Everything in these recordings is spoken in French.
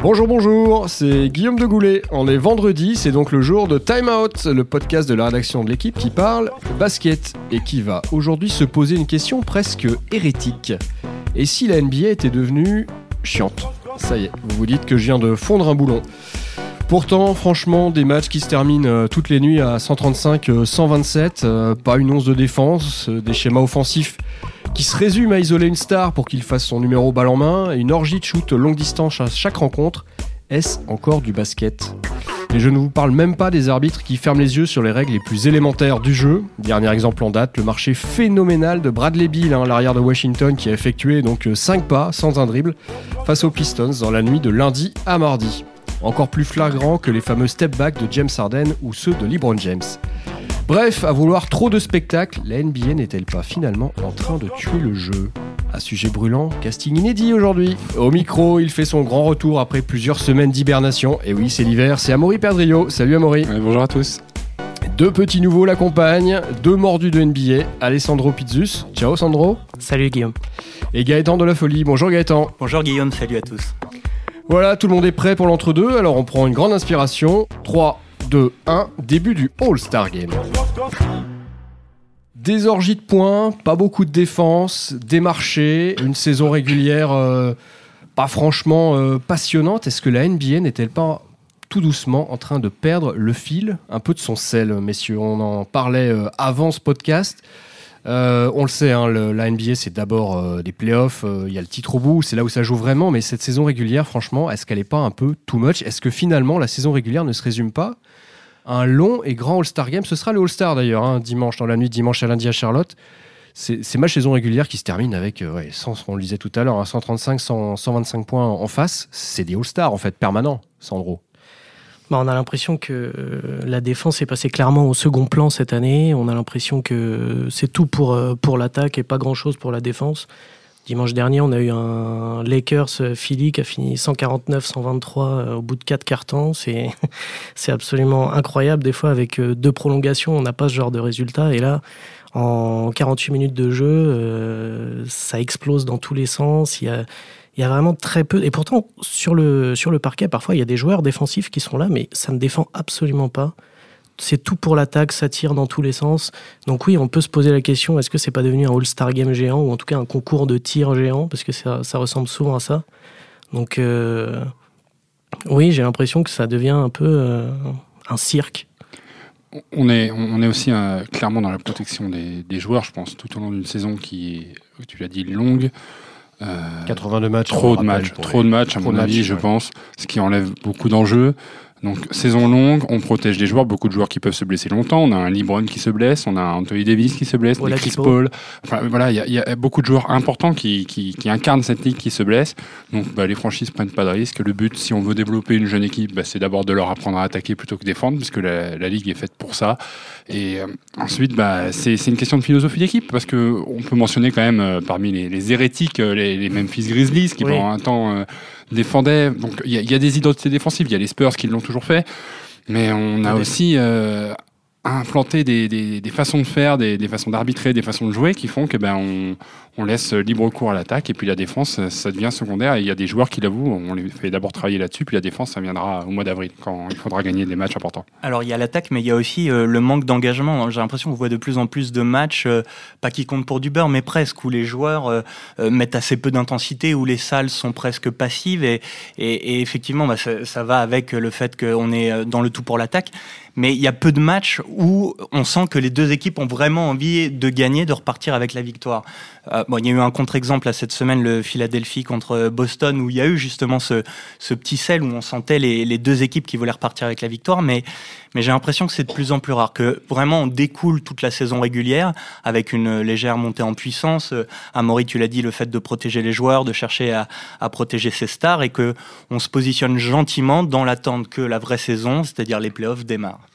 Bonjour, bonjour, c'est Guillaume de Goulet. On est vendredi, c'est donc le jour de Time Out, le podcast de la rédaction de l'équipe qui parle basket et qui va aujourd'hui se poser une question presque hérétique. Et si la NBA était devenue chiante? Ça y est, vous vous dites que je viens de fondre un boulon. Pourtant, franchement, des matchs qui se terminent euh, toutes les nuits à 135-127, euh, pas une once de défense, euh, des schémas offensifs qui se résument à isoler une star pour qu'il fasse son numéro balle en main, et une orgie de shoot longue distance à chaque rencontre. Est-ce encore du basket? Et je ne vous parle même pas des arbitres qui ferment les yeux sur les règles les plus élémentaires du jeu. Dernier exemple en date, le marché phénoménal de Bradley Beal, hein, l'arrière de Washington, qui a effectué donc 5 pas sans un dribble face aux Pistons dans la nuit de lundi à mardi encore plus flagrant que les fameux step back de James Harden ou ceux de LeBron James. Bref, à vouloir trop de spectacles, la NBA n'est-elle pas finalement en train de tuer le jeu? À sujet brûlant, casting inédit aujourd'hui. Au micro, il fait son grand retour après plusieurs semaines d'hibernation. Et oui, c'est l'hiver, c'est Amaury Perdrio. Salut Amaury. bonjour à tous. Deux petits nouveaux l'accompagnent, deux mordus de NBA, Alessandro Pizzus. Ciao Sandro. Salut Guillaume. Et Gaëtan de la Folie. Bonjour Gaëtan. Bonjour Guillaume, salut à tous. Voilà, tout le monde est prêt pour l'entre-deux, alors on prend une grande inspiration. 3, 2, 1, début du All-Star Game. Des orgies de points, pas beaucoup de défense, des marchés, une saison régulière euh, pas franchement euh, passionnante. Est-ce que la NBA n'est-elle pas tout doucement en train de perdre le fil, un peu de son sel, messieurs? On en parlait euh, avant ce podcast. Euh, on le sait, hein, la NBA, c'est d'abord euh, des playoffs, euh, il y a le titre au bout, c'est là où ça joue vraiment, mais cette saison régulière, franchement, est-ce qu'elle n'est pas un peu too much? Est-ce que finalement, la saison régulière ne se résume pas à un long et grand All-Star Game? Ce sera le All-Star d'ailleurs, hein, dimanche, dans la nuit, dimanche à lundi à Charlotte. C'est ma saison régulière qui se termine avec, on le disait tout à l'heure, 135, 125 points en face. C'est des All-Stars, en fait, permanents, Sandro. Bah, on a l'impression que euh, la défense est passée clairement au second plan cette année. On a l'impression que c'est tout pour, euh, pour l'attaque et pas grand-chose pour la défense. Dimanche dernier, on a eu un Lakers Philly qui a fini 149-123 euh, au bout de quatre cartons. C'est, c'est absolument incroyable. Des fois, avec deux prolongations, on n'a pas ce genre de résultat. Et là, en 48 minutes de jeu, ça explose dans tous les sens. Il y a, il y a vraiment très peu. Et pourtant, sur le, sur le parquet, parfois, il y a des joueurs défensifs qui sont là, mais ça ne défend absolument pas. C'est tout pour l'attaque, ça tire dans tous les sens. Donc oui, on peut se poser la question, est-ce que c'est pas devenu un All-Star Game géant, ou en tout cas un concours de tir géant, parce que ça, ressemble souvent à ça. Donc euh, oui, j'ai l'impression que ça devient un peu euh, un cirque. On est, on est aussi euh, clairement dans la protection des, des, joueurs, je pense, tout au long d'une saison qui est, tu l'as dit, longue. 82 matchs. Trop de matchs, trop de matchs à mon avis, je pense, ce qui enlève beaucoup d'enjeux. Donc saison longue, on protège des joueurs, beaucoup de joueurs qui peuvent se blesser longtemps. On a un LeBron qui se blesse, on a un Anthony Davis qui se blesse, voilà, Chris Paul. Enfin, voilà, il y, a beaucoup de joueurs importants qui, qui, qui, incarnent cette ligue qui se blessent. Donc bah, les franchises prennent pas de risques. Le but, si on veut développer une jeune équipe, bah, c'est d'abord de leur apprendre à attaquer plutôt que défendre, puisque la, la ligue est faite pour ça. Et euh, ensuite, bah, c'est une question de philosophie d'équipe, parce que on peut mentionner quand même euh, parmi les, les hérétiques euh, les, les, Memphis Grizzlies qui pendant un temps défendaient. Donc il y, y, a des identités défensives, il y a les Spurs qui l'ont toujours fait. Mais on a aussi euh, implanté des, des, des, façons de faire, des, des façons d'arbitrer, des façons de jouer qui font que ben on, on laisse libre cours à l'attaque et puis la défense, ça devient secondaire. Il y a des joueurs qui l'avouent, on les fait d'abord travailler là-dessus, puis la défense, ça viendra au mois d'avril quand il faudra gagner des matchs importants. Alors il y a l'attaque, mais il y a aussi euh, le manque d'engagement. J'ai l'impression qu'on voit de plus en plus de matchs, euh, pas qui comptent pour du beurre, mais presque, où les joueurs euh, mettent assez peu d'intensité, où les salles sont presque passives. Et, et, effectivement, bah, ça, va avec le fait qu'on est dans le tout pour l'attaque. Mais il y a peu de matchs où on sent que les deux équipes ont vraiment envie de gagner, de repartir avec la victoire. Euh, bon, il y a eu un contre-exemple cette semaine, le Philadelphie contre Boston, où il y a eu justement ce, petit sel où on sentait les, deux équipes qui voulaient repartir avec la victoire, mais, j'ai l'impression que c'est de plus en plus rare, que vraiment on découle toute la saison régulière avec une légère montée en puissance. Amaury, tu l'as dit, le fait de protéger les joueurs, de chercher à, à protéger ses stars, et que on se positionne gentiment dans l'attente que la vraie saison, c'est-à-dire les playoffs, démarrent.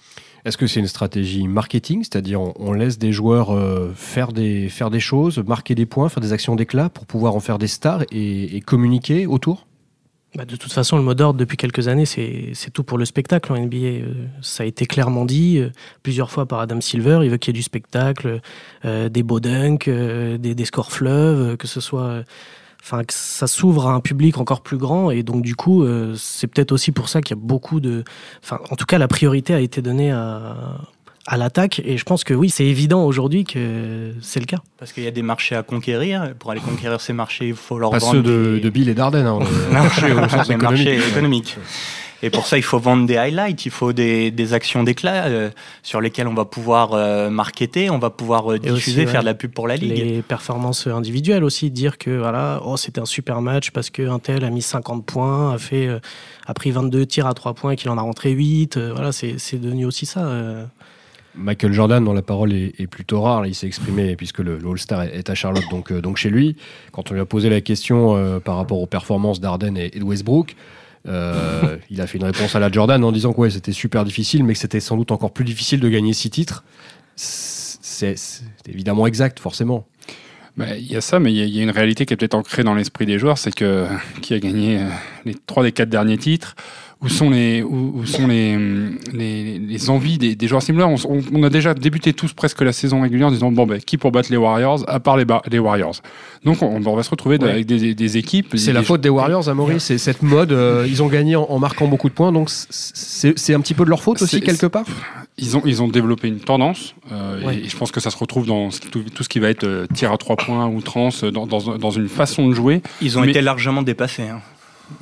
Est-ce que c'est une stratégie marketing, c'est-à-dire on, laisse des joueurs euh, faire, des, faire des choses, marquer des points, faire des actions d'éclat pour pouvoir en faire des stars et, communiquer autour? Bah de toute façon, le mot d'ordre depuis quelques années, c'est tout pour le spectacle en NBA. Euh, ça a été clairement dit euh, plusieurs fois par Adam Silver. Il veut qu'il y ait du spectacle, des beaux dunks, des, des scores fleuves, que ce soit enfin que ça s'ouvre à un public encore plus grand et donc du coup euh, c'est peut-être aussi pour ça qu'il y a beaucoup de enfin en tout cas la priorité a été donnée à, à l'attaque et je pense que oui c'est évident aujourd'hui que c'est le cas parce qu'il y a des marchés à conquérir pour aller conquérir ces marchés il faut leur pas vendre ceux de, de Bill et Darden hein, marchés au sens économique. économiques et pour ça, il faut vendre des highlights, il faut des, des actions d'éclat euh, sur lesquelles on va pouvoir euh, marketer, on va pouvoir euh, diffuser, faire de la pub pour la ligue. Les performances individuelles aussi, dire que voilà, oh, c'était un super match parce qu'un tel a mis 50 points, a, fait, a pris 22 tirs à 3 points et qu'il en a rentré 8. voilà, c'est devenu aussi ça. Michael Jordan, dont la parole est, plutôt rare, il s'est exprimé puisque le, All-Star est à Charlotte, donc, donc chez lui. Quand on lui a posé la question par rapport aux performances d'Arden et, et de Westbrook, euh, il a fait une réponse à la Jordan en disant que c'était super difficile, mais que c'était sans doute encore plus difficile de gagner six titres. C'est évidemment exact, forcément. Bah, il y a ça, mais il y, a une réalité qui est peut-être ancrée dans l'esprit des joueurs, c'est que qui a gagné euh, les trois des quatre derniers titres où sont les, où, sont les, les, les envies des, des joueurs similaires? On, on, a déjà débuté tous presque la saison régulière en disant bon ben qui pour battre les Warriors à part les, les Warriors? Donc on, on, va se retrouver avec des, des, équipes. C'est la faute des Warriors, à Maurice. C'est cette mode. Euh, ils ont gagné en, marquant beaucoup de points, donc c'est un petit peu de leur faute aussi quelque part? Ils ont, ils ont développé une tendance, euh, et je pense que ça se retrouve dans tout, tout ce qui va être euh, tir à trois points, ou trans, dans, dans, dans, une façon de jouer. Ils ont été largement dépassés. Hein.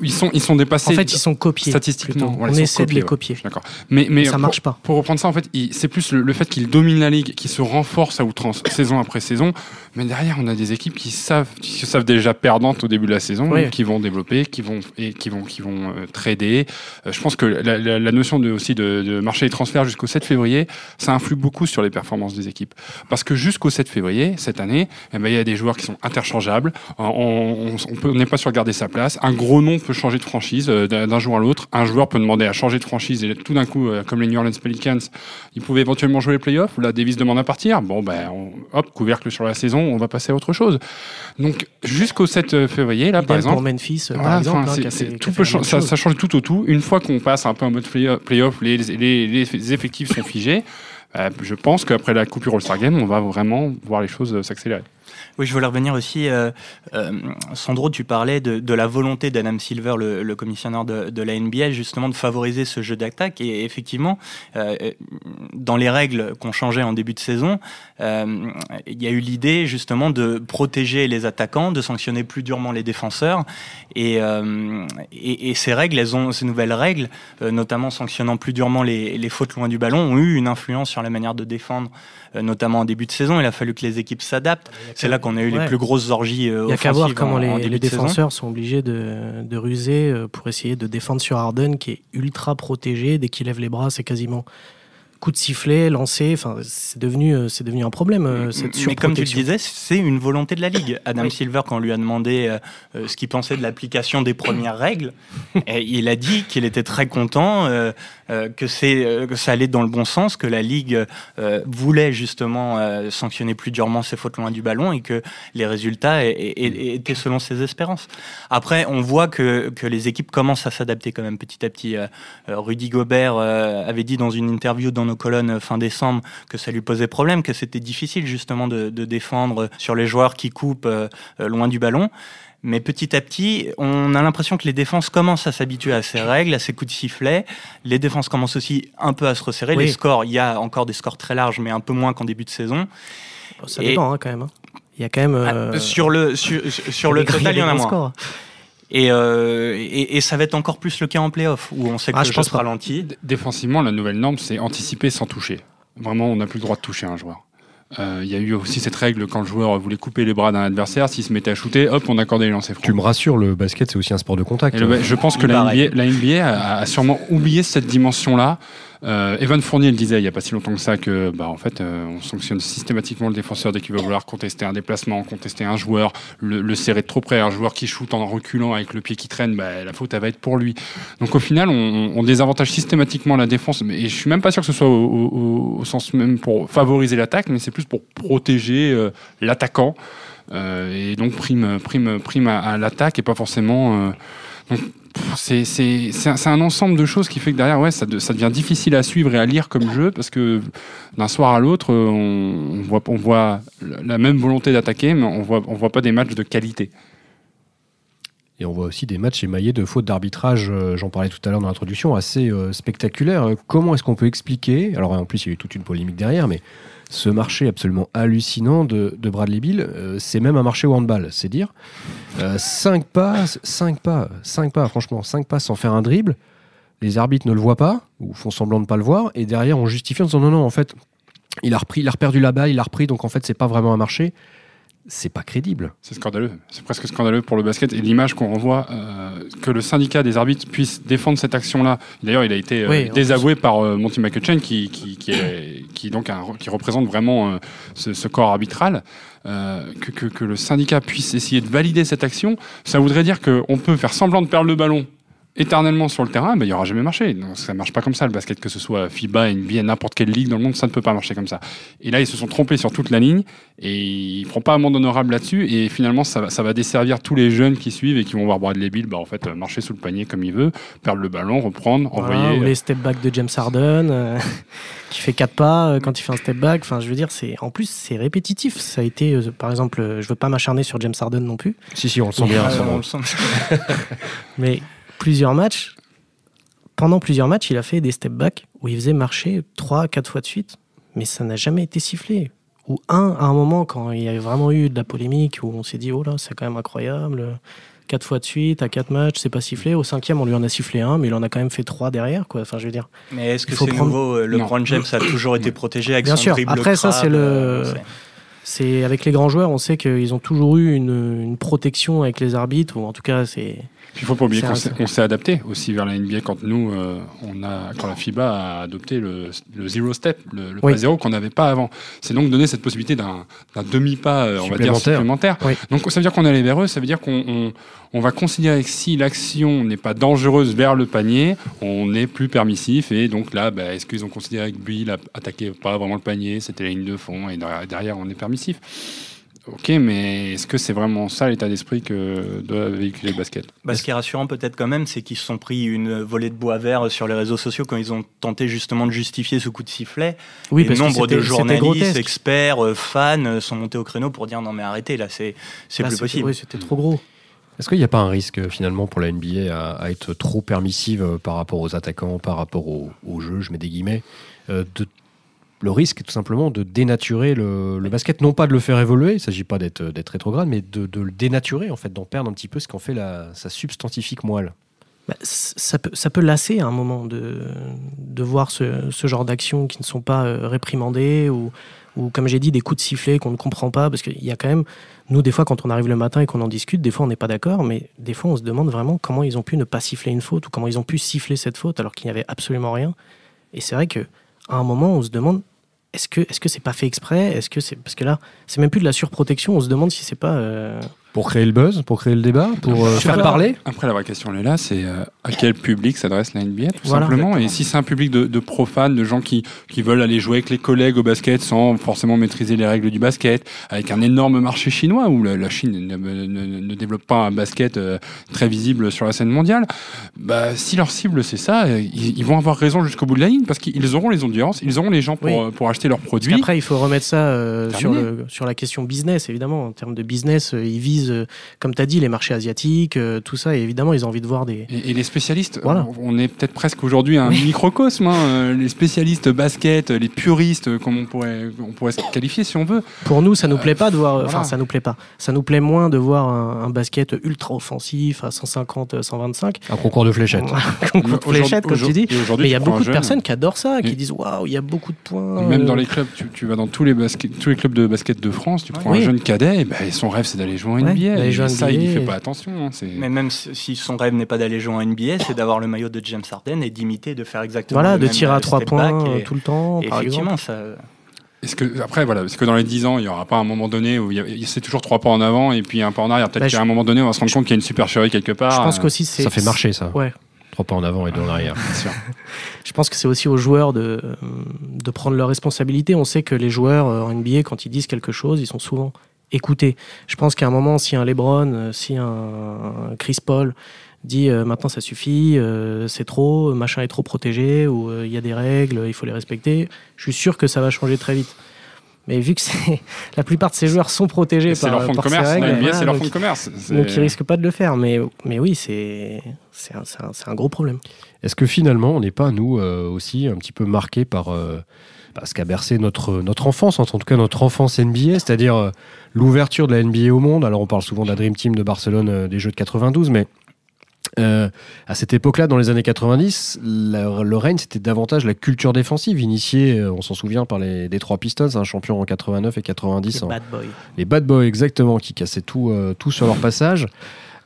Ils sont, ils sont dépassés. En fait, ils sont copiés. Statistiquement. on essaie de les copier. D'accord. Mais, mais ça marche pas. Pour reprendre ça, en fait, c'est plus le, fait qu'ils dominent la ligue, qu'ils se renforcent à outrance, saison après saison. Mais derrière, on a des équipes qui savent, qui savent déjà perdantes au début de la saison, qui vont développer, qui vont, et qui vont, qui vont euh, trader. Euh, je pense que la, notion de, aussi de, marché des transferts jusqu'au 7 février, ça influe beaucoup sur les performances des équipes. Parce que jusqu'au 7 février, cette année, eh ben, il y a des joueurs qui sont interchangeables. On n'est pas sûr de garder sa place. Un gros nom peut changer de franchise euh, d'un jour à l'autre. Un joueur peut demander à changer de franchise et tout d'un coup, comme les New Orleans Pelicans, ils pouvaient éventuellement jouer les playoffs. Là, Davis demande à partir. Bon, ben, hop, couvercle sur la saison on va passer à autre chose. Donc jusqu'au 7 février, là, par exemple. pour Memphis, par exemple. ça, change tout au tout. Une fois qu'on passe un peu en mode playoff, les, les, les effectifs sont figés. Euh, je pense qu'après la coupure All-Star Game, on va vraiment voir les choses s'accélérer. Oui, je voulais revenir aussi. Euh, euh, Sandro, tu parlais de, la volonté d'Adam Silver, le, commissionnaire de, la NBA, justement de favoriser ce jeu d'attaque. Et effectivement, euh, dans les règles qu'on changeait en début de saison, il y a eu l'idée justement de protéger les attaquants, de sanctionner plus durement les défenseurs. Et, ces règles, ces nouvelles règles, notamment sanctionnant plus durement les, les, fautes loin du ballon, ont eu une influence sur la manière de défendre, notamment en début de saison. Il a fallu que les équipes s'adaptent. C'est là qu'on a eu les plus grosses orgies Il n'y a qu'à voir comment les, défenseurs sont obligés de, de, ruser euh, pour essayer de défendre sur Harden, qui est ultra protégé. Dès qu'il lève les bras, c'est quasiment coup de sifflet, lancé. Enfin, c'est devenu, euh, c'est devenu un problème, euh, cette Mais comme tu le disais, c'est une volonté de la Ligue. Adam Silver, quand on lui a demandé euh, ce qu'il pensait de l'application des premières règles, et il a dit qu'il était très content, que, c'est, que ça allait dans le bon sens, que la Ligue voulait justement sanctionner plus durement ses fautes loin du ballon et que les résultats étaient selon ses espérances. Après, on voit que, que les équipes commencent à s'adapter quand même petit à petit. Rudy Gobert avait dit dans une interview dans colonnes fin décembre que ça lui posait problème, que c'était difficile justement de, défendre sur les joueurs qui coupent euh, loin du ballon. Mais petit à petit, on a l'impression que les défenses commencent à s'habituer à ces règles, à ces coups de sifflet. Les défenses commencent aussi un peu à se resserrer. Les scores, il y a encore des scores très larges, mais un peu moins qu'en début de saison. Ça dépend hein, quand même. Hein. Il y a quand même. Ah, euh, sur le, sur, sur le total, il y en a moins. Euh, et, et, ça va être encore plus le cas en playoff, où on sait que ah, le jeu se ralentit. Défensivement, la nouvelle norme, c'est anticiper sans toucher. Vraiment, on n'a plus le droit de toucher un joueur. Euh, il y a eu aussi cette règle quand le joueur voulait couper les bras d'un adversaire, s'il se mettait à shooter, hop, on accordait les lancers francs. Tu me rassures, le basket c'est aussi un sport de contact. je pense que la NBA, a, sûrement oublié cette dimension-là. Euh, Evan Fournier le disait il n'y a pas si longtemps que ça que bah, en fait euh, on sanctionne systématiquement le défenseur dès qu'il va vouloir contester un déplacement, contester un joueur, le, serrer de trop près, un joueur qui shoot en reculant avec le pied qui traîne, bah, la faute elle va être pour lui. Donc au final on, on désavantage systématiquement la défense, mais je suis même pas sûr que ce soit au, sens même pour favoriser l'attaque, mais c'est plus pour protéger euh, l'attaquant et donc prime prime prime à, l'attaque et pas forcément c'est un, ensemble de choses qui fait que derrière, ouais, ça, devient difficile à suivre et à lire comme jeu parce que d'un soir à l'autre, on, voit, la même volonté d'attaquer, mais on voit, voit pas des matchs de qualité. Et on voit aussi des matchs émaillés de fautes d'arbitrage, euh, j'en parlais tout à l'heure dans l'introduction, assez euh, spectaculaires. Comment est-ce qu'on peut expliquer, alors en plus il y a eu toute une polémique derrière, mais ce marché absolument hallucinant de, Bradley Bill, euh, c'est même un marché au handball, c'est dire. 5 pas, 5 pas, 5 pas, franchement, 5 pas sans faire un dribble, les arbitres ne le voient pas, ou font semblant de ne pas le voir, et derrière on justifie en disant non, non, en fait, il a repris, il a perdu la balle, il a repris, donc en fait c'est pas vraiment un marché c'est pas crédible. C'est scandaleux. C'est presque scandaleux pour le basket et l'image qu'on renvoie euh, que le syndicat des arbitres puisse défendre cette action-là. D'ailleurs, il a été euh, désavoué par euh, Monty McCutcheon qui, qui, qui, donc qui représente vraiment ce, corps arbitral. Que, que, que, le syndicat puisse essayer de valider cette action, ça voudrait dire qu'on peut faire semblant de perdre le ballon éternellement sur le terrain, ben, il n'y aura jamais marché. Donc, ça ne marche pas comme ça, le basket, que ce soit FIBA, NBA, n'importe quelle ligue dans le monde, ça ne peut pas marcher comme ça. Et là, ils se sont trompés sur toute la ligne et ils ne feront pas amende honorable là-dessus. Et finalement, ça, ça, va desservir tous les jeunes qui suivent et qui vont voir Bradley Bill bah, en fait, euh, marcher sous le panier comme il veut, perdre le ballon, reprendre, envoyer. Ou les step back de James Harden, euh, qui fait quatre pas euh, quand il fait un step back. Enfin, je veux dire, c'est en plus, c'est répétitif. Ça a été, par exemple, je ne veux pas m'acharner sur James Harden non plus. Si, si, on le sent bien. on le sent. Mais plusieurs matchs, pendant plusieurs matchs, il a fait des step back où il faisait marcher 3 4 fois de suite, mais ça n'a jamais été sifflé. Ou un, à un moment, quand il y avait vraiment eu de la polémique, où on s'est dit, oh là, c'est quand même incroyable, 4 fois de suite, à 4 matchs, c'est pas sifflé. Au cinquième, on lui en a sifflé un, mais il en a quand même fait 3 derrière, quoi. Enfin, je veux dire. Mais est-ce que c'est prendre... nouveau Le Grand James a toujours été protégé avec Bien son sûr. Après, ça, c'est le. Euh, c'est avec les grands joueurs, on sait qu'ils ont toujours eu une, une, protection avec les arbitres, ou en tout cas, c'est il ne faut pas oublier qu'on s'est adapté aussi vers la NBA quand nous, euh, on a, quand la FIBA a adopté le, zero step, le, pas zéro qu'on n'avait pas avant. C'est donc donner cette possibilité d'un demi-pas, euh, on va dire, supplémentaire. Donc ça veut dire qu'on est allé vers eux, ça veut dire qu'on on, va considérer que si l'action n'est pas dangereuse vers le panier, on est plus permissif. Et donc là, bah, est-ce qu'ils ont considéré que Bill attaquait pas vraiment le panier, c'était la ligne de fond, et derrière, on est permissif? Ok, mais est-ce que c'est vraiment ça l'état d'esprit que doit véhiculer le basket bah, Ce qui est rassurant peut-être quand même, c'est qu'ils se sont pris une volée de bois vert sur les réseaux sociaux quand ils ont tenté justement de justifier ce coup de sifflet. Oui, Et nombre de journalistes, experts, euh, fans euh, sont montés au créneau pour dire non mais arrêtez là, c'est plus possible. Oui, c'était trop gros. Est-ce qu'il n'y a pas un risque finalement pour la NBA à, être trop permissive euh, par rapport aux attaquants, par rapport au, au jeu, je mets des guillemets, de le risque tout simplement de dénaturer le, basket, non pas de le faire évoluer, il ne s'agit pas d'être rétrograde, mais de, le dénaturer, en fait, d'en perdre un petit peu ce qu'en fait la, sa substantifique moelle. Bah, ça, peut, ça peut lasser à un moment de, de voir ce, genre d'actions qui ne sont pas euh, réprimandées ou, ou comme j'ai dit, des coups de sifflet qu'on ne comprend pas, parce qu'il y a quand même, nous, des fois, quand on arrive le matin et qu'on en discute, des fois, on n'est pas d'accord, mais des fois, on se demande vraiment comment ils ont pu ne pas siffler une faute ou comment ils ont pu siffler cette faute alors qu'il n'y avait absolument rien. Et c'est vrai que à un moment, on se demande est-ce que est-ce que c'est pas fait exprès? Est-ce que c'est parce que là, c'est même plus de la surprotection. On se demande si c'est pas euh, pour créer le buzz, pour créer le débat, pour euh, faire parler. Après, la vraie question elle est là, c'est euh, à quel public s'adresse la NBA, tout simplement. Et si c'est un public de, profanes, de gens qui, qui veulent aller jouer avec les collègues au basket sans forcément maîtriser les règles du basket, avec un énorme marché chinois où la, Chine ne, ne, développe pas un basket très visible sur la scène mondiale, bah, si leur cible c'est ça, ils, vont avoir raison jusqu'au bout de la ligne parce qu'ils auront les audiences, ils auront les gens pour, pour acheter leurs produits. Après, il faut remettre ça sur, le, sur la question business, évidemment. En termes de business, ils visent euh, comme tu as dit, les marchés asiatiques, euh, tout ça. Et évidemment, ils ont envie de voir des. Et, les spécialistes, voilà. on est peut-être presque aujourd'hui un microcosme. Hein, euh, les spécialistes basket, les puristes, comme on pourrait, on pourrait se qualifier si on veut. Pour nous, ça nous plaît pas de voir. Enfin, ça nous plaît pas. Ça nous plaît moins de voir un, basket ultra offensif à 150, 125. Un concours de fléchettes. un concours de fléchettes, comme tu dis. Mais il y a beaucoup de personnes qui adorent ça, qui disent waouh, il y a beaucoup de points. Même dans les clubs, tu, vas dans tous les, basket, tous les clubs de basket de France, tu prends un jeune cadet, et ben, son rêve c'est d'aller jouer en NBA ça, il n'y fait pas attention. Hein, mais même si son rêve n'est pas d'aller jouer en NBA, c'est d'avoir le maillot de James Harden et d'imiter, de faire exactement voilà, de tirer à trois points euh, tout le temps. par effectivement, ça. Est-ce que après voilà, est-ce que dans les 10 ans, il n'y aura pas un moment donné où c'est toujours trois pas en avant et puis un pas en arrière? Peut-être bah, qu'à un moment donné, on va se rendre compte qu'il y a une supercherie quelque part. Je pense qu'aussi c'est ça fait marcher ça. Ouais. Trois pas en avant et deux en arrière. je pense que c'est aussi aux joueurs de, de prendre leurs responsabilités. On sait que les joueurs euh, en NBA, quand ils disent quelque chose, ils sont souvent écouter. Je pense qu'à un moment, si un LeBron, euh, si un Chris Paul dit euh, maintenant ça suffit, euh, c'est trop, machin est trop protégé, ou il y a des règles, il faut les respecter, je suis sûr que ça va changer très vite. Mais vu que la plupart de ces joueurs sont protégés par, leur fonds de commerce, c'est leur fonds de commerce. Donc ils risquent pas de le faire. Mais, mais oui, c'est un, un, un, gros problème. Est-ce que finalement, on n'est pas, nous aussi, un petit peu marqué par ce qu'a bercé notre, notre enfance, en tout cas notre enfance NBA, c'est-à-dire euh, l'ouverture de la NBA au monde. Alors on parle souvent de la Dream Team de Barcelone euh, des Jeux de 92, mais euh, à cette époque-là, dans les années 90, le règne, c'était davantage la culture défensive, initiée, on s'en souvient, par les Detroit Pistons, un champion en 89 et 90. Les Bad Boys. Les Bad Boys, exactement, qui cassaient tout, tout sur leur passage.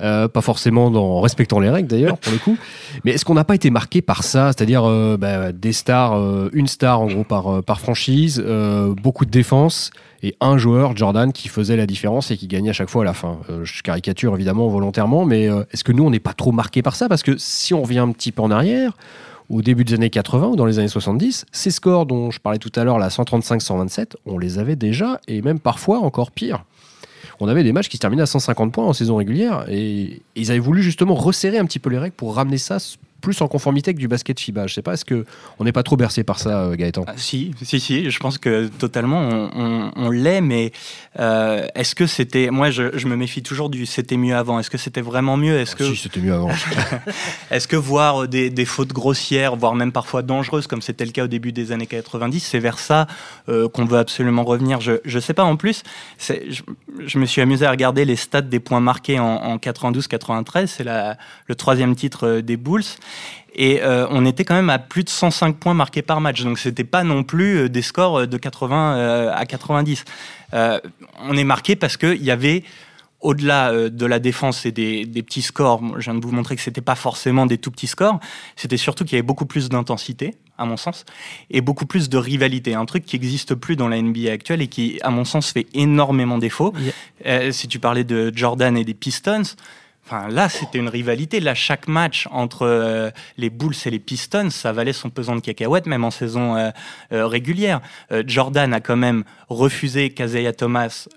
Euh, pas forcément en respectant les règles d'ailleurs pour le coup. Mais est-ce qu'on n'a pas été marqué par ça, c'est-à-dire euh, bah, des stars, euh, une star en gros par, par franchise, beaucoup de défense et un joueur, Jordan, qui faisait la différence et qui gagnait à chaque fois à la fin. je caricature évidemment volontairement, mais est-ce que nous on n'est pas trop marqué par ça? Parce que si on revient un petit peu en arrière, au début des années 80 ou dans les années 70, ces scores dont je parlais tout à l'heure, la 135-127, on les avait déjà et même parfois encore pire on avait des matchs qui se terminaient à 150 points en saison régulière et ils avaient voulu justement resserrer un petit peu les règles pour ramener ça plus en conformité avec du basket FIBA. Je sais pas, est-ce que on n'est pas trop bercé par ça, euh, Gaëtan? Ah, Si, si, si. Je pense que totalement on, l'est, mais euh, est-ce que c'était Moi, je, me méfie toujours du c'était mieux avant. Est-ce que c'était vraiment mieux? Est-ce que si c'était mieux avant Est-ce que voir des, fautes grossières, voire même parfois dangereuses, comme c'était le cas au début des années 90, c'est vers ça euh, qu'on veut absolument revenir? Je ne sais pas. En plus, je, je, me suis amusé à regarder les stats des points marqués en, en 92-93. C'est le troisième titre des Bulls. Et euh, on était quand même à plus de 105 points marqués par match. Donc c'était pas non plus euh, des scores euh, de 80 à 90. on est marqué parce qu'il y avait au-delà de la défense et des, petits scores, je viens de vous montrer que c'était pas forcément des tout petits scores, c'était surtout qu'il y avait beaucoup plus d'intensité, à mon sens, et beaucoup plus de rivalité. Un truc qui n'existe plus dans la NBA actuelle et qui, à mon sens, fait énormément défaut. si tu parlais de Jordan et des Pistons, Enfin, là, c'était une rivalité. Là, chaque match entre euh, les Bulls et les Pistons, ça valait son pesant de cacahuètes, même en saison euh, euh, régulière. Jordan a quand même refusé qu'Azaya Thomas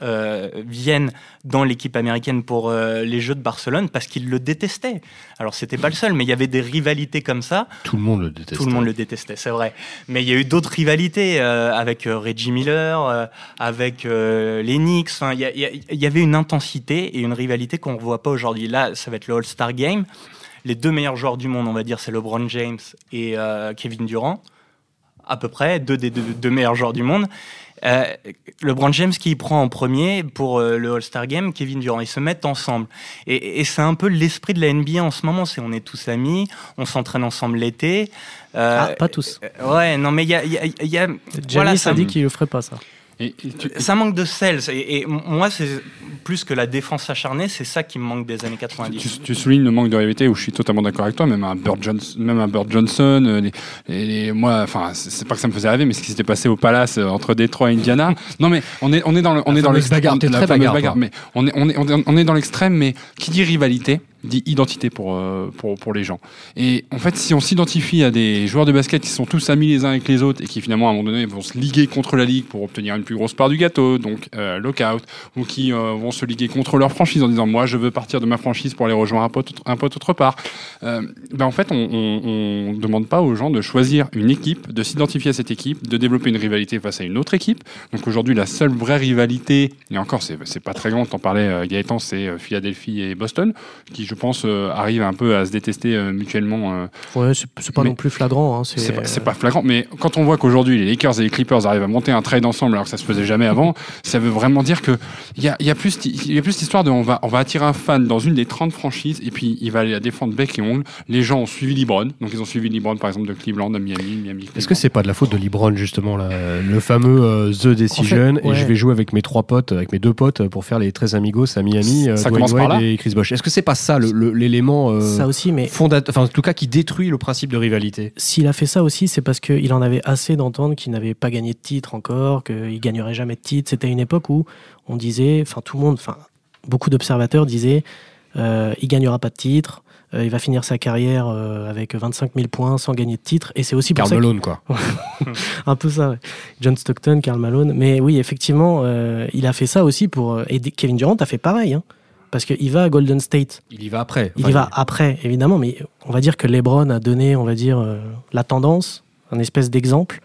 vienne dans l'équipe américaine pour les Jeux de Barcelone parce qu'il le détestait. Alors, c'était pas le seul, mais il y avait des rivalités comme ça. Tout le monde le détestait. Tout le monde le détestait, c'est vrai. Mais il y a eu d'autres rivalités avec Reggie Miller, avec les Knicks. il y, y, avait une intensité et une rivalité qu'on ne voit pas aujourd'hui ça va être le All-Star Game. Les deux meilleurs joueurs du monde, on va dire, c'est LeBron James et euh, Kevin Durant, à peu près, deux des deux, meilleurs joueurs du monde. Euh, LeBron James qui prend en premier pour euh, le All-Star Game, Kevin Durant. Ils se mettent ensemble. Et, c'est un peu l'esprit de la NBA en ce moment. C'est on est tous amis, on s'entraîne ensemble l'été. ah, pas tous. ouais, non, mais il y a. Y a, voilà, ça dit qu'il ne ferait pas ça. Et, Ça manque de sel. Et, moi, c'est plus que la défense acharnée, c'est ça qui me manque des années 90. Tu, soulignes le manque de rivalité où je suis totalement d'accord avec toi. Même un Bird Johnson, même un Bird Johnson euh, les, moi, enfin, c'est pas que ça me faisait rêver, mais ce qui s'était passé au Palace euh, entre Détroit et Indiana. non, mais on est, on est dans le, on est dans l'extrême. Bagarre mais on est, on est, on est dans l'extrême. Mais qui dit rivalité dit identité pour, euh, pour, pour, les gens. Et en fait, si on s'identifie à des joueurs de basket qui sont tous amis les uns avec les autres et qui finalement à un moment donné vont se liguer contre la ligue pour obtenir une plus grosse part du gâteau, donc euh, lockout, ou qui euh, vont se liguer contre leur franchise en disant moi je veux partir de ma franchise pour aller rejoindre un pote, un pote autre part, ben en fait on ne demande pas aux gens de choisir une équipe, de s'identifier à cette équipe, de développer une rivalité face à une autre équipe. Donc aujourd'hui la seule vraie rivalité, et encore c'est pas très grand, t'en parlais Gaëtan, c'est Philadelphie et Boston, qui je pense, euh, arrive un peu à se détester euh, mutuellement. Euh. ouais, c'est pas non plus flagrant. Hein, c'est pas, flagrant, mais quand on voit qu'aujourd'hui les Lakers et les Clippers arrivent à monter un trade ensemble alors que ça se faisait jamais avant, ça veut vraiment dire que il y a, y a, plus y a plus l'histoire de on va, on va attirer un fan dans une des 30 franchises et puis il va aller la défendre bec et ongle. Les gens ont suivi LeBron, donc ils ont suivi LeBron par exemple de Cleveland à Miami, Miami. Est-ce que c'est pas de la faute de LeBron justement le fameux The Decision et je vais jouer avec mes trois potes, avec mes deux potes pour faire les 13 amigos à Miami, ça commence par là. et Chris Bosh. Est-ce que c'est pas ça l'élément euh, ça aussi, mais fondateur, en tout cas qui détruit le principe de rivalité. S'il a fait ça aussi, c'est parce qu'il en avait assez d'entendre qu'il n'avait pas gagné de titre encore, qu'il gagnerait jamais de titre. C'était une époque où on disait, enfin tout le monde, enfin beaucoup d'observateurs disaient, euh, il gagnera pas de titre. Euh, il va finir sa carrière euh, avec 25 000 points sans gagner de titre. Et c'est aussi pour Karl Malone, quoi. un peu ça, John Stockton, Karl Malone. Mais oui, effectivement, il a fait ça aussi pour. Et Kevin Durant a fait pareil. Hein parce qu'il va à Golden State. Il y va après. il y va après, évidemment, mais on va dire que LeBron a donné, on va dire, euh, la tendance, un espèce d'exemple.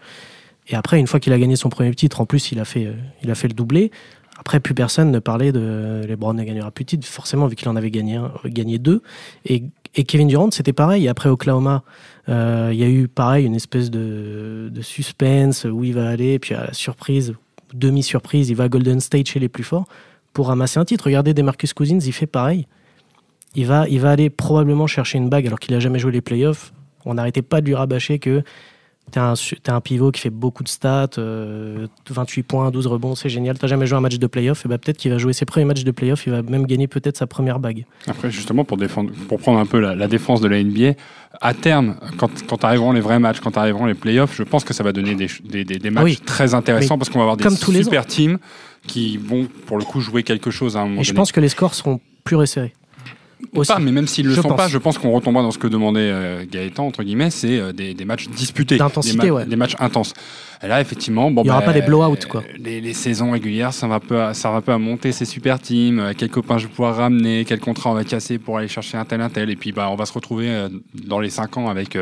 Et après, une fois qu'il a gagné son premier titre, en plus, il a fait, il a fait le doublé. Après, plus personne ne parlait de LeBron ne gagnera plus de titre, forcément, vu qu'il en avait gagné, gagné deux. Et, et Kevin Durant, c'était pareil. Après Oklahoma, euh, il y a eu pareil une espèce de, de, suspense où il va aller, puis à la surprise, demi-surprise, il va à Golden State chez les plus forts pour ramasser un titre. Regardez Demarcus Cousins, il fait pareil. Il va, il va aller probablement chercher une bague alors qu'il n'a jamais joué les playoffs. On n'arrêtait pas de lui rabâcher que T'es un, un, pivot qui fait beaucoup de stats, 28 euh, points, 12 rebonds, c'est génial. T'as jamais joué un match de playoff, et bah peut-être qu'il va jouer ses premiers matchs de playoff, il va même gagner peut-être sa première bague. Après, justement, pour, défendre, pour prendre un peu la, défense de la NBA, à terme, quand, quand arriveront les vrais matchs, quand arriveront les playoffs, je pense que ça va donner des, des, des, matchs très intéressants parce qu'on va avoir des super teams qui vont, pour le coup, jouer quelque chose à un moment Et je pense que les scores seront plus resserrés. Pas, mais même s'ils ne le sont pas, je pense qu'on retombera dans ce que demandait euh, Gaëtan, entre guillemets, c'est euh, des, des, matchs disputés. Des, des, matchs intenses. Et là, effectivement, bon, il n'y aura bah, pas des blowouts, quoi. Les, les, saisons régulières, ça va, peu à, ça va peu à monter ces super teams, euh, quels copains je vais pouvoir ramener, quel contrat on va casser pour aller chercher un tel, un tel? Et puis, bah, on va se retrouver dans les 5 ans avec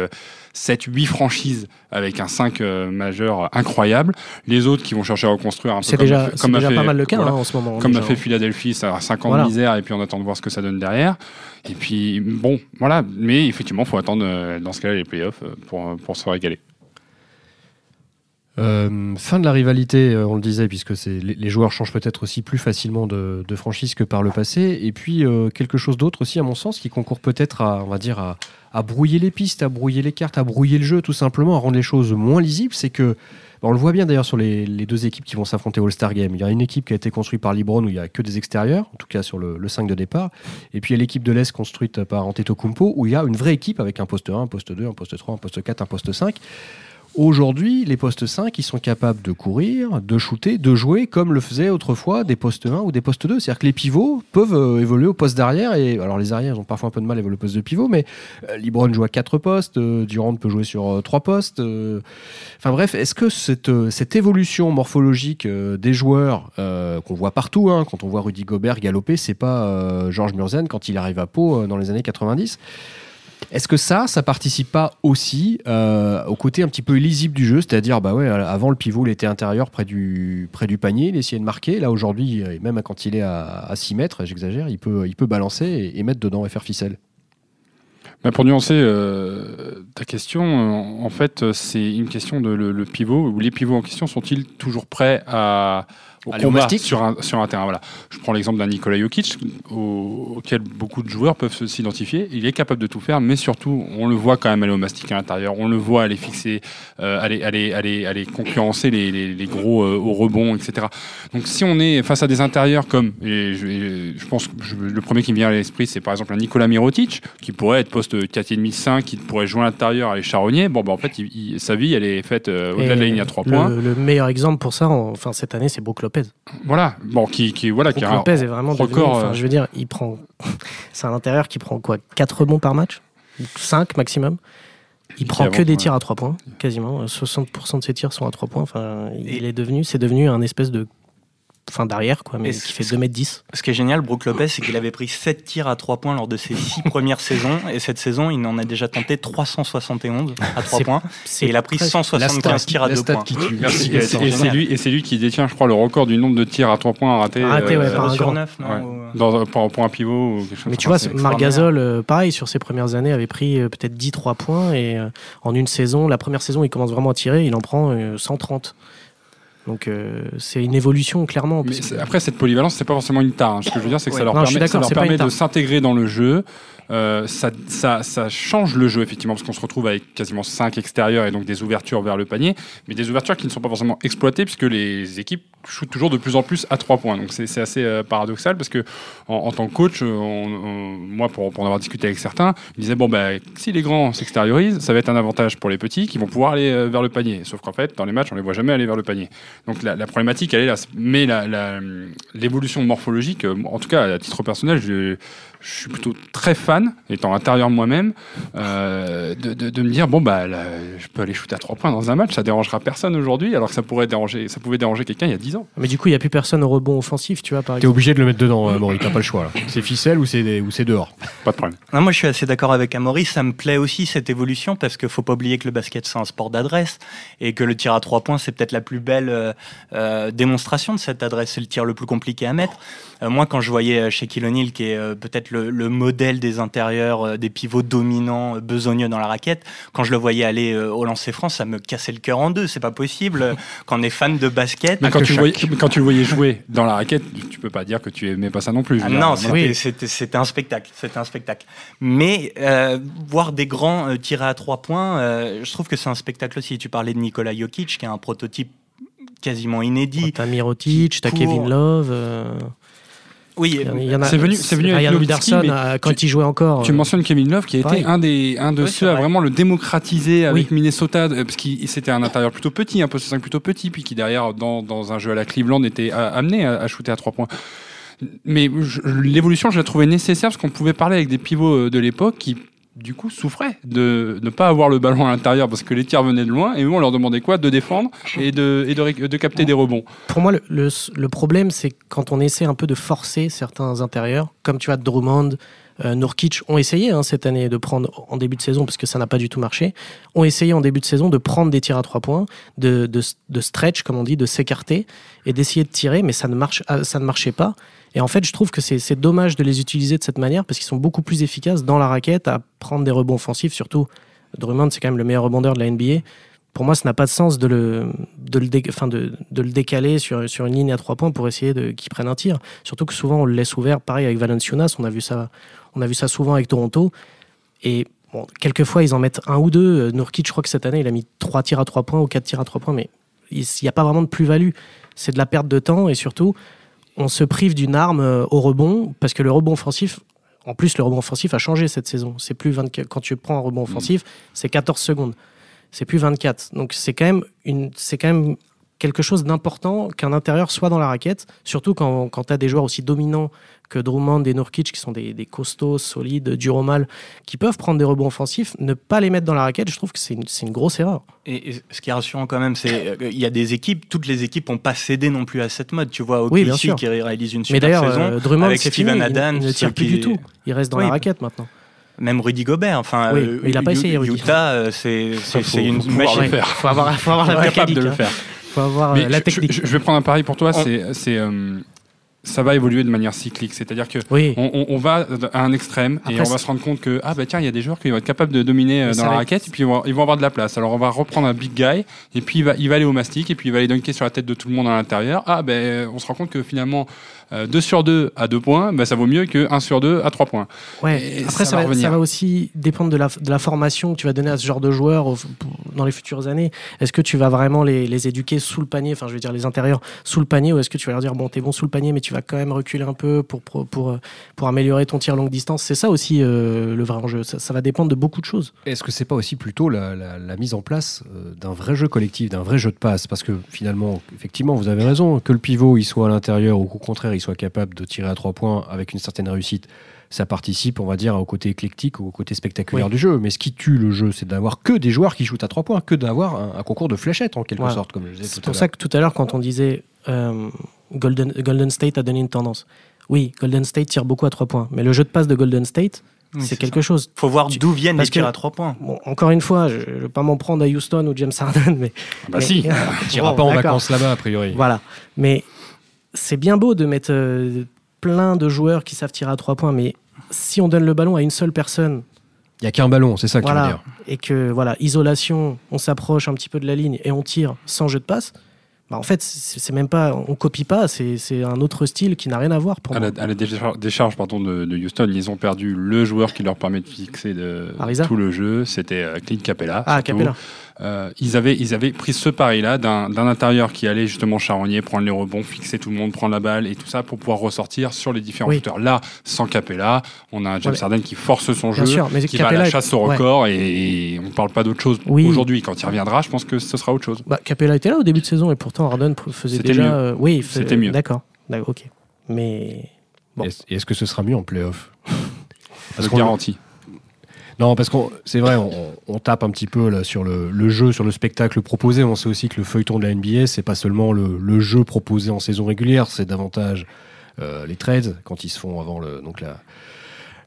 7-8 franchises avec un 5 euh, majeur incroyable. Les autres qui vont chercher à reconstruire un peu comme déjà, fait, comme déjà pas mal le cas hein, en ce moment. Comme a fait Philadelphie, ça a 5 ans de misère et puis on attend de voir ce que ça donne derrière. Et puis bon, voilà. Mais effectivement, il faut attendre euh, dans ce cas-là les playoffs euh, pour, pour se régaler. Euh, fin de la rivalité, on le disait, puisque les, joueurs changent peut-être aussi plus facilement de, franchise que par le passé. Et puis euh, quelque chose d'autre aussi, à mon sens, qui concourt peut-être à, on va dire, à, brouiller les pistes, à brouiller les cartes, à brouiller le jeu, tout simplement, à rendre les choses moins lisibles, c'est que on le voit bien d'ailleurs sur les, deux équipes qui vont s'affronter au All-Star Game. Il y a une équipe qui a été construite par Libron où il n'y a que des extérieurs, en tout cas sur le, 5 de départ. Et puis il y a l'équipe de l'Est construite par Antetokounmpo où il y a une vraie équipe avec un poste 1, un poste 2, un poste 3, un poste 4, un poste 5. Aujourd'hui, les postes 5, ils sont capables de courir, de shooter, de jouer comme le faisaient autrefois des postes 1 ou des postes 2. C'est-à-dire que les pivots peuvent euh, évoluer au poste d'arrière. Et alors, les arrières, ont parfois un peu de mal à évoluer au poste de pivot, mais euh, Libron joue à 4 postes, euh, Durant peut jouer sur 3 postes. Enfin bref, est-ce que cette, cette évolution morphologique des joueurs qu'on voit partout, hein, quand on voit Rudy Gobert galoper, c'est pas Georges Murzen quand il arrive à Pau dans les années 90 est-ce que ça, ça participe pas aussi euh, au côté un petit peu illisible du jeu? C'est-à-dire, bah ouais, avant le pivot, il était intérieur près du, panier, il essayait de marquer. Là, aujourd'hui, même quand il est à, 6 mètres, j'exagère, il peut, il peut balancer et, mettre dedans et faire ficelle. Bah, pour nuancer euh, ta question, en fait, c'est une question de le, pivot, ou les pivots en question sont-ils toujours prêts à au combat sur un, sur un terrain. Voilà. Je prends l'exemple d'un Nikola Jokic auquel beaucoup de joueurs peuvent s'identifier. Il est capable de tout faire, mais surtout, on le voit quand même aller au mastic à l'intérieur, on le voit aller fixer, euh, aller, aller, aller, aller concurrencer les, les, gros euh, au rebond, etc. Donc si on est face à des intérieurs comme, et je, je pense que le premier qui me vient à l'esprit, c'est par exemple un Nikola Mirotic, qui pourrait être poste 4,5-5, qui pourrait jouer à l'intérieur, aller charronnier. Bon, ben, en fait, sa vie, elle est faite euh, au-delà de la ligne à 3 points. Le meilleur exemple pour ça, enfin, cette année, c'est Brook voilà, bon, qui, qui voilà, qui a un est vraiment record. Euh, je veux dire, il prend, c'est un intérieur qui prend quoi, 4 rebonds par match, 5 maximum. Il prend que des tirs à 3 points, quasiment. 60% de ses tirs sont à 3 points. Enfin, il est devenu, c'est devenu un espèce de fin d'arrière, quoi, mais qui fait 2m10. Ce qui est génial, Brook Lopez, c'est qu'il avait pris 7 tirs à 3 points lors de ses 6 premières saisons, et cette saison, il en a déjà tenté 371 à 3 points, et il a pris 175 tirs à 2 points. Merci. Et c'est lui, lui qui détient, je crois, le record du nombre de tirs à 3 points ratés. Raté, ouais, euh, par un sur 9, non Dans, pour, un pivot ou quelque chose Mais tu vois, Marc Gasol, euh, pareil, sur ses premières années, avait pris euh, peut-être 10 3 points, et en une saison, la première saison, il commence vraiment à tirer, il en prend 130. Donc euh, c'est une évolution clairement. après cette polyvalence, c'est pas forcément une tare. Hein. Ce que je veux dire, c'est que ça leur permet, ça leur permet de s'intégrer dans le jeu, euh, ça, ça, ça, change le jeu, effectivement, parce qu'on se retrouve avec quasiment 5 extérieurs et donc des ouvertures vers le panier, mais des ouvertures qui ne sont pas forcément exploitées, puisque les équipes shootent toujours de plus en plus à 3 points. Donc c'est assez euh, paradoxal, parce que en, tant que coach, moi, pour, pour, en avoir discuté avec certains, ils disaient bon, ben, si les grands s'extériorisent, ça va être un avantage pour les petits qui vont pouvoir aller euh, vers le panier. Sauf qu'en fait, dans les matchs, on les voit jamais aller vers le panier. Donc la, problématique, elle est là. Mais l'évolution morphologique, en tout cas, à titre personnel, je, je suis plutôt très fan fan, étant intérieur moi-même, euh, de, de, me dire bon bah je peux aller shooter à trois points dans un match, ça dérangera personne aujourd'hui, alors que ça pourrait déranger, ça pouvait déranger quelqu'un il y a 10 ans. Mais du coup, il n'y a plus personne au rebond offensif, tu vois, par T'es obligé de le mettre dedans, euh, Maurice, t'as pas le choix. C'est ficelle ou c'est ou c'est dehors Pas de problème. Non, moi, je suis assez d'accord avec Amaury. Ça me plaît aussi cette évolution parce qu'il faut pas oublier que le basket c'est un sport d'adresse et que le tir à trois points c'est peut-être la plus belle euh, euh, démonstration de cette adresse. C'est le tir le plus compliqué à mettre. Moi, quand je voyais Shaquille O'Neal, qui est peut-être le, le, modèle des intérieurs, des pivots dominants, besogneux dans la raquette, quand je le voyais aller au lancer France, ça me cassait le cœur en deux. C'est pas possible. quand on est fan de basket, mais quand tu, voyais, quand tu le voyais jouer dans la raquette, tu peux pas dire que tu aimais pas ça non plus. Ah non, c'était un spectacle. C'était un spectacle. Mais euh, voir des grands euh, tirer à trois points, euh, je trouve que c'est un spectacle aussi. Tu parlais de Nikola Jokic, qui est un prototype quasiment inédit. T'as Mirotic, t'as Kevin Love. Oui, c'est venu, c'est venu avec Anderson quand il jouait encore. Tu mentionnes Kevin Love qui a été un des un de ceux à vraiment le démocratiser avec Minnesota parce qu'il c'était un intérieur plutôt petit, un poste 5 plutôt petit, puis qui derrière dans, dans un jeu à la Cleveland était amené à, à shooter à trois points. Mais l'évolution, je la trouvais nécessaire parce qu'on pouvait parler avec des pivots euh, de l'époque qui du coup souffraient de ne pas avoir le ballon à l'intérieur parce que les tirs venaient de loin et eux on leur demandait quoi? De défendre et de, capter des rebonds. Pour moi le, problème c'est quand on essaie un peu de forcer certains intérieurs comme tu as Drummond, euh, ont essayé hein, cette année de prendre en début de saison parce que ça n'a pas du tout marché, ont essayé en début de saison de prendre des tirs à trois points, de, de, stretch comme on dit, de s'écarter et d'essayer de tirer mais ça ne, marche, ça ne marchait pas et en fait, je trouve que c'est dommage de les utiliser de cette manière parce qu'ils sont beaucoup plus efficaces dans la raquette à prendre des rebonds offensifs. Surtout, Drummond, c'est quand même le meilleur rebondeur de la NBA. Pour moi, ça n'a pas de sens de le, de le, décaler sur, sur une ligne à trois points pour essayer qu'il prenne un tir. Surtout que souvent, on le laisse ouvert. Pareil avec Valenciunas, on a vu ça, on a vu ça souvent avec Toronto. Et bon, quelquefois, ils en mettent un ou deux. Nourkic, je crois que cette année, il a mis trois tirs à trois points ou quatre tirs à trois points. Mais il n'y a pas vraiment de plus-value. C'est de la perte de temps et surtout, on se prive d'une arme euh, au rebond parce que le rebond offensif, en plus, le rebond offensif a changé cette saison. C'est plus 24, quand tu prends un rebond offensif, c'est 14 secondes. C'est plus 24. Donc c'est quand même une, c'est quand même quelque chose d'important qu'un intérieur soit dans la raquette, surtout quand, quand tu as des joueurs aussi dominants que Drummond et Nurkic, qui sont des, costauds, solides, durs au mal, qui peuvent prendre des rebonds offensifs, ne pas les mettre dans la raquette, je trouve que c'est une, une, grosse erreur. Et, ce qui est rassurant quand même, c'est qu'il y a des équipes, toutes les équipes n'ont pas cédé non plus à cette mode. Tu vois, OKC qui réalise une super Mais saison. Euh, Drummond, avec Steven Adams. Il, ne tire plus du tout. Il reste dans la raquette maintenant même Rudy Gobert. Enfin, oui, il n'a pas essayé. Rudy. Utah, euh, c'est une machine. Il faut avoir, faut avoir la capable de le hein. faire. Faut avoir euh, la technique. Je, vais prendre un pari pour toi. C'est ça va évoluer de manière cyclique. C'est-à-dire que on, va à un extrême et on va se rendre compte que ah bah tiens il y a des joueurs qui vont être capables de dominer euh, dans la raquette et puis ils vont, avoir de la place. Alors on va reprendre un big guy et puis il va, il va aller au mastic et puis il va aller dunker sur la tête de tout le monde à l'intérieur. Ah ben on se rend compte que finalement 2 euh, sur 2 à 2 points, bah, ça vaut mieux que 1 sur 2 à 3 points. Ouais. Après, ça, va, ça, va, aussi dépendre de la, de la, formation que tu vas donner à ce genre de joueurs dans les futures années. Est-ce que tu vas vraiment les, les, éduquer sous le panier, enfin je veux dire les intérieurs sous le panier, ou est-ce que tu vas leur dire bon t'es bon sous le panier, mais tu vas quand même reculer un peu pour, pour, pour, pour améliorer ton tir longue distance C'est ça aussi euh, le vrai enjeu. Ça, ça, va dépendre de beaucoup de choses. Est-ce que c'est pas aussi plutôt la, la, mise en place euh, d'un vrai jeu collectif, d'un vrai jeu de passe? Parce que finalement, effectivement, vous avez raison, que le pivot il soit à l'intérieur ou qu'au contraire il soit capable de tirer à trois points avec une certaine réussite, ça participe, on va dire, au côté éclectique, au côté spectaculaire du jeu. Mais ce qui tue le jeu, c'est d'avoir que des joueurs qui jouent à trois points, que d'avoir un, concours de fléchettes, en quelque sorte, comme je disais C'est pour ça que tout à l'heure, quand on disait euh, Golden, Golden State a donné une tendance. Oui, Golden State tire beaucoup à trois points, mais le jeu de passe de Golden State, c'est quelque chose. Il faut voir d'où viennent les tirs à trois points. encore une fois, je ne vais pas m'en prendre à Houston ou James Harden, mais. Ah bah si, tu n'iras pas en vacances là-bas, a priori. Voilà. Mais c'est bien beau de mettre euh, plein de joueurs qui savent tirer à trois points, mais si on donne le ballon à une seule personne. Il n'y a qu'un ballon, c'est ça que tu veux dire. Et que, voilà, isolation, on s'approche un petit peu de la ligne et on tire sans jeu de passe. Bah en fait, c'est même pas, on copie pas, c'est un autre style qui n'a rien à voir pour à moi. La, à la décharge, pardon, de, Houston, ils ont perdu le joueur qui leur permet de fixer de, tout le jeu, c'était euh, Clint Capella. Ah, Capella. Euh, ils, avaient, ils avaient pris ce pari-là d'un intérieur qui allait justement charronnier, prendre les rebonds, fixer tout le monde, prendre la balle et tout ça pour pouvoir ressortir sur les différents oui. Là, sans Capella, on a un James Harden qui force son jeu, qui va à la chasse au record et, on ne parle pas d'autre chose aujourd'hui. Quand il reviendra, je pense que ce sera autre chose. Bah, Capella était là au début de saison et pourtant Harden faisait déjà. Mieux. Euh, oui, c'était mieux. D'accord, ok. Mais. Est-ce que ce sera mieux en playoff? Parce garantie. Non, parce que c'est vrai, on, tape un petit peu là, sur le, jeu, sur le spectacle proposé. On sait aussi que le feuilleton de la NBA, c'est pas seulement le, jeu proposé en saison régulière, c'est davantage euh, les trades quand ils se font avant le, donc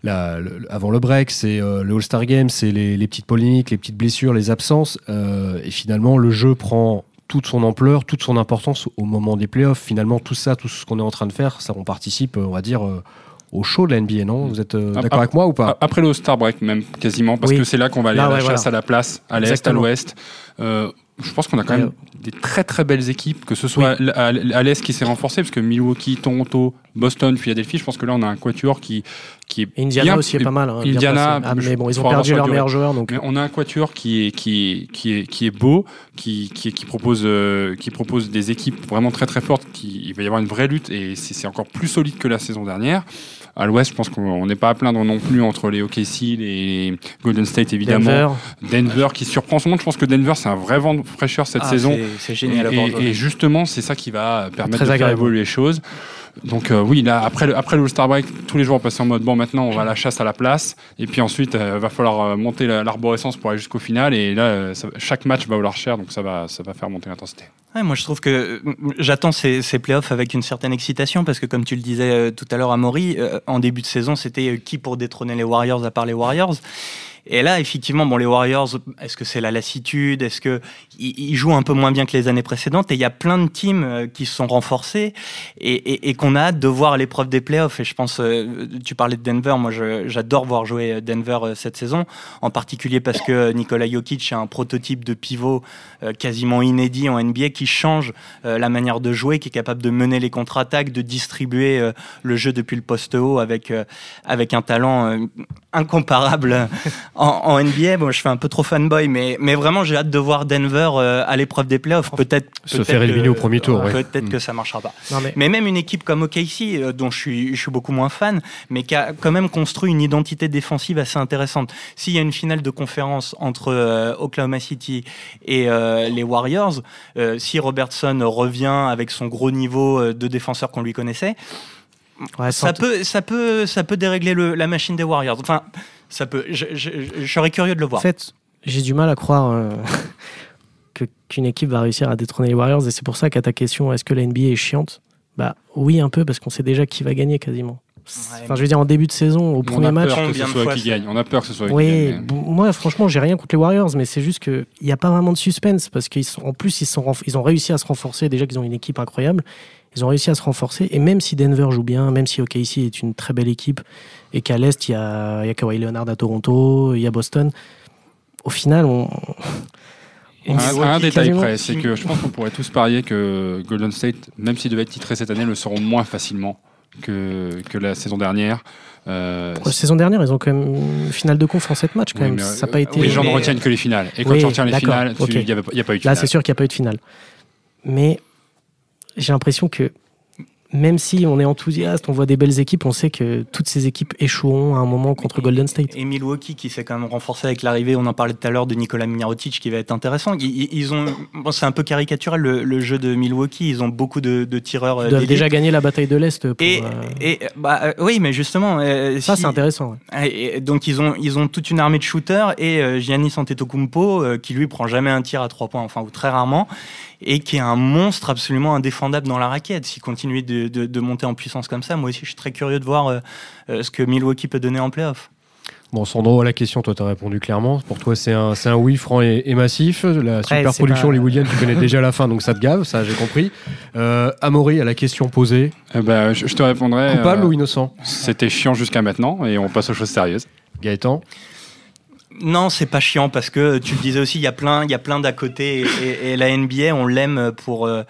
la, avant le break, c'est euh, le All-Star Game, c'est les, petites polémiques, les petites blessures, les absences. Euh, et finalement, le jeu prend toute son ampleur, toute son importance au moment des playoffs. Finalement, tout ça, tout ce qu'on est en train de faire, ça, on participe, on va dire, au show de la NBA, non Vous êtes d'accord avec moi ou pas Après le Star Break, même quasiment, parce que c'est là qu'on va aller à la chasse à la place, à l'est, à l'ouest je pense qu'on a quand même des très très belles équipes, que ce soit à, l'Est qui s'est renforcé, parce que Milwaukee, Toronto, Boston, Philadelphie, je pense que là on a un quatuor qui, qui est. Indiana aussi est pas mal. Hein, Indiana, ah, mais bon, ils ont perdu leur meilleur joueur. Donc... Mais on a un quatuor qui est, qui qui est, qui est beau, qui, qui, qui propose, euh, qui propose des équipes vraiment très très fortes. Qui, il va y avoir une vraie lutte et c'est encore plus solide que la saison dernière. À l'ouest, je pense qu'on n'est pas à plaindre non plus entre les OKC, les Golden State évidemment, Denver, Denver qui surprend son monde. Je pense que Denver c'est un vrai vent de fraîcheur cette ah, saison. C'est génial. Et, et, justement, c'est ça qui va permettre de faire évoluer les choses. Donc euh, oui, là, après le, après le All-Star Break, tous les jours on passe en mode bon maintenant on va à la chasse à la place. Et puis ensuite euh, va falloir euh, monter l'arborescence pour aller jusqu'au final. Et là chaque match va vouloir cher. Donc ça va, ça va faire monter l'intensité. moi je trouve que j'attends ces, ces, playoffs avec une certaine excitation parce que comme tu le disais tout à l'heure à Maury, en début de saison c'était qui pour détrôner les Warriors à part les Warriors? Et là, effectivement, bon, les Warriors, est-ce que c'est la lassitude? Est-ce que ils jouent un peu moins bien que les années précédentes? Et il y a plein de teams euh, qui se sont renforcés et, qu'on a hâte de voir l'épreuve des playoffs. Et je pense, euh, tu parlais de Denver, moi j'adore voir jouer Denver euh, cette saison, en particulier parce que Nikola Jokic est un prototype de pivot quasiment inédit en NBA qui change la manière de jouer, qui est capable de mener les contre-attaques, de distribuer le jeu depuis le poste haut avec, avec un talent incomparable en, NBA. Bon, je fais un peu trop fanboy, mais, mais vraiment, j'ai hâte de voir Denver euh, à l'épreuve des playoffs. Peut-être se faire éliminer au premier tour. Peut-être que mm. ça marchera pas. mais... même une équipe comme OKC, euh, dont je suis, je suis beaucoup moins fan, mais qui a quand même construit une identité défensive assez intéressante. S'il y a une finale de conférence entre euh, Oklahoma City et les Warriors, si Robertson revient avec son gros niveau de défenseur qu'on lui connaissait, ça, peut, ça, peut, ça peut dérégler le, la machine des Warriors. Enfin, ça peut. Je, je, serais curieux de le voir. En fait, j'ai du mal à croire euh, qu'une équipe va réussir à détrôner les Warriors. Et c'est pour ça qu'à ta question, est-ce que la NBA est chiante? Bah oui, un peu, parce qu'on sait déjà qui va gagner quasiment. enfin, je veux dire, en début de saison, au premier match. On a peur que ce soit qui gagne. On a peur que ce soit oui, moi, franchement, j'ai rien contre les Warriors, mais c'est juste qu'il n'y a pas vraiment de suspense parce qu'en plus, ils, sont, ils ont réussi à se renforcer. Déjà qu'ils ont une équipe incroyable. Ils ont réussi à se renforcer. Et même si Denver joue bien, même si OKC est une très belle équipe, et qu'à l'Est, il y a, il y a Kawhi Leonard à Toronto, il y a Boston, au final, on. un, détail près, c'est que je pense qu'on pourrait tous parier que Golden State, même s'il devait être titré cette année, le seront moins facilement que, que la saison dernière. Euh, la saison dernière, ils ont quand même une finale de conf en 7 matchs. Quand même. ça pas été... Les gens ne retiennent que les finales. Et quand tu retiens les finales, il n'y a, a, pas eu de finale. Là, c'est sûr qu'il n'y a pas eu de finale. Mais j'ai l'impression que même si on est enthousiaste, on voit des belles équipes, on sait que toutes ces équipes échoueront à un moment contre Golden State. Et Milwaukee qui s'est quand même renforcé avec l'arrivée, on en parlait tout à l'heure de Nicolas Mirotic qui va être intéressant. Ils, ont, bon, c'est un peu caricatural le, jeu de Milwaukee. Ils ont beaucoup de, tireurs. Ils doivent déjà gagner la bataille de l'est. Et, euh, et bah, euh, oui, mais justement, euh, ça c'est intéressant. Et, donc ils ont ils ont toute une armée de shooters et Giannis Antetokounmpo qui lui prend jamais un tir à trois points, enfin ou très rarement et qui est un monstre absolument indéfendable dans la raquette. S'il continue de, de, monter en puissance comme ça, moi aussi je suis très curieux de voir euh, euh, ce que Milwaukee peut donner en playoff. Bon, Sandro, à la question, toi, tu as répondu clairement. Pour toi, c'est un, un, oui franc et, massif. La super production hollywoodienne, tu connais déjà la fin, donc ça te gave, ça j'ai compris. Euh, Amaury, à la question posée. Eh ben, je, te répondrai. Coupable euh, ou innocent? C'était chiant jusqu'à maintenant et on passe aux choses sérieuses. Gaëtan? Non, c'est pas chiant parce que tu le disais aussi, il y a plein, il y a plein d'à côté et, la NBA, on l'aime pour euh,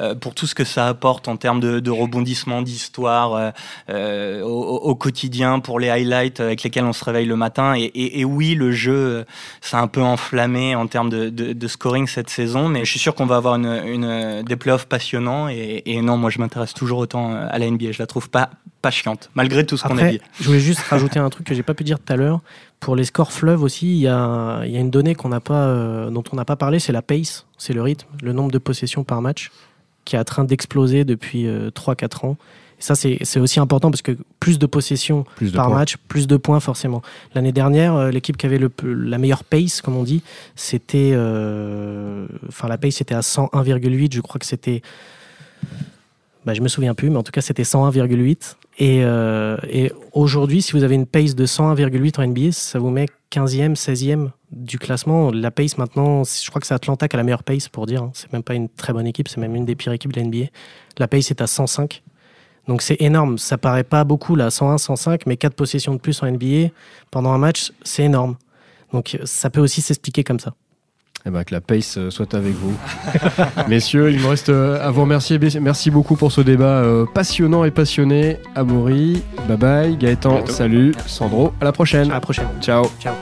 euh, pour tout ce que ça apporte en termes de, de rebondissement, d'histoire euh, au, quotidien, pour les highlights avec lesquels on se réveille le matin. Et, oui, le jeu, s'est un peu enflammé en termes de, de, scoring cette saison, mais je suis sûr qu'on va avoir une, une, des playoffs passionnants. Et, non, moi, je m'intéresse toujours autant à la NBA. Je la trouve pas pas chiante, malgré tout ce qu'on a dit. Je voulais juste rajouter un truc que j'ai pas pu dire tout à l'heure. Pour les scores fleuves aussi, il y a, y a, une donnée qu'on n'a pas, euh, dont on n'a pas parlé, c'est la pace, c'est le rythme, le nombre de possessions par match, qui est en train d'exploser depuis 3-4 euh, ans. ça, c'est aussi important parce que plus de possession par match, plus de points forcément. L'année dernière, euh, l'équipe qui avait le, la meilleure pace, comme on dit, c'était. Euh, enfin, la pace était à 101,8. Je crois que c'était. Bah, je me souviens plus, mais en tout cas, c'était 101,8. Et, euh, et aujourd'hui, si vous avez une pace de 101,8 en NBA, ça vous met 15e, 16e du classement. La pace maintenant, je crois que c'est Atlanta qui a la meilleure pace pour dire. Hein. C'est même pas une très bonne équipe, c'est même une des pires équipes de l'NBA. La pace est à 105. Donc c'est énorme. Ça paraît pas beaucoup là, 101, 105, mais 4 possessions de plus en NBA pendant un match, c'est énorme. Donc ça peut aussi s'expliquer comme ça. Eh ben, que la pace euh, soit avec vous. Messieurs, il me reste euh, à vous remercier. Merci beaucoup pour ce débat euh, passionnant et passionné. Amaury, bye bye. Gaëtan, salut. Sandro, à la prochaine. À la prochaine. Ciao. Ciao.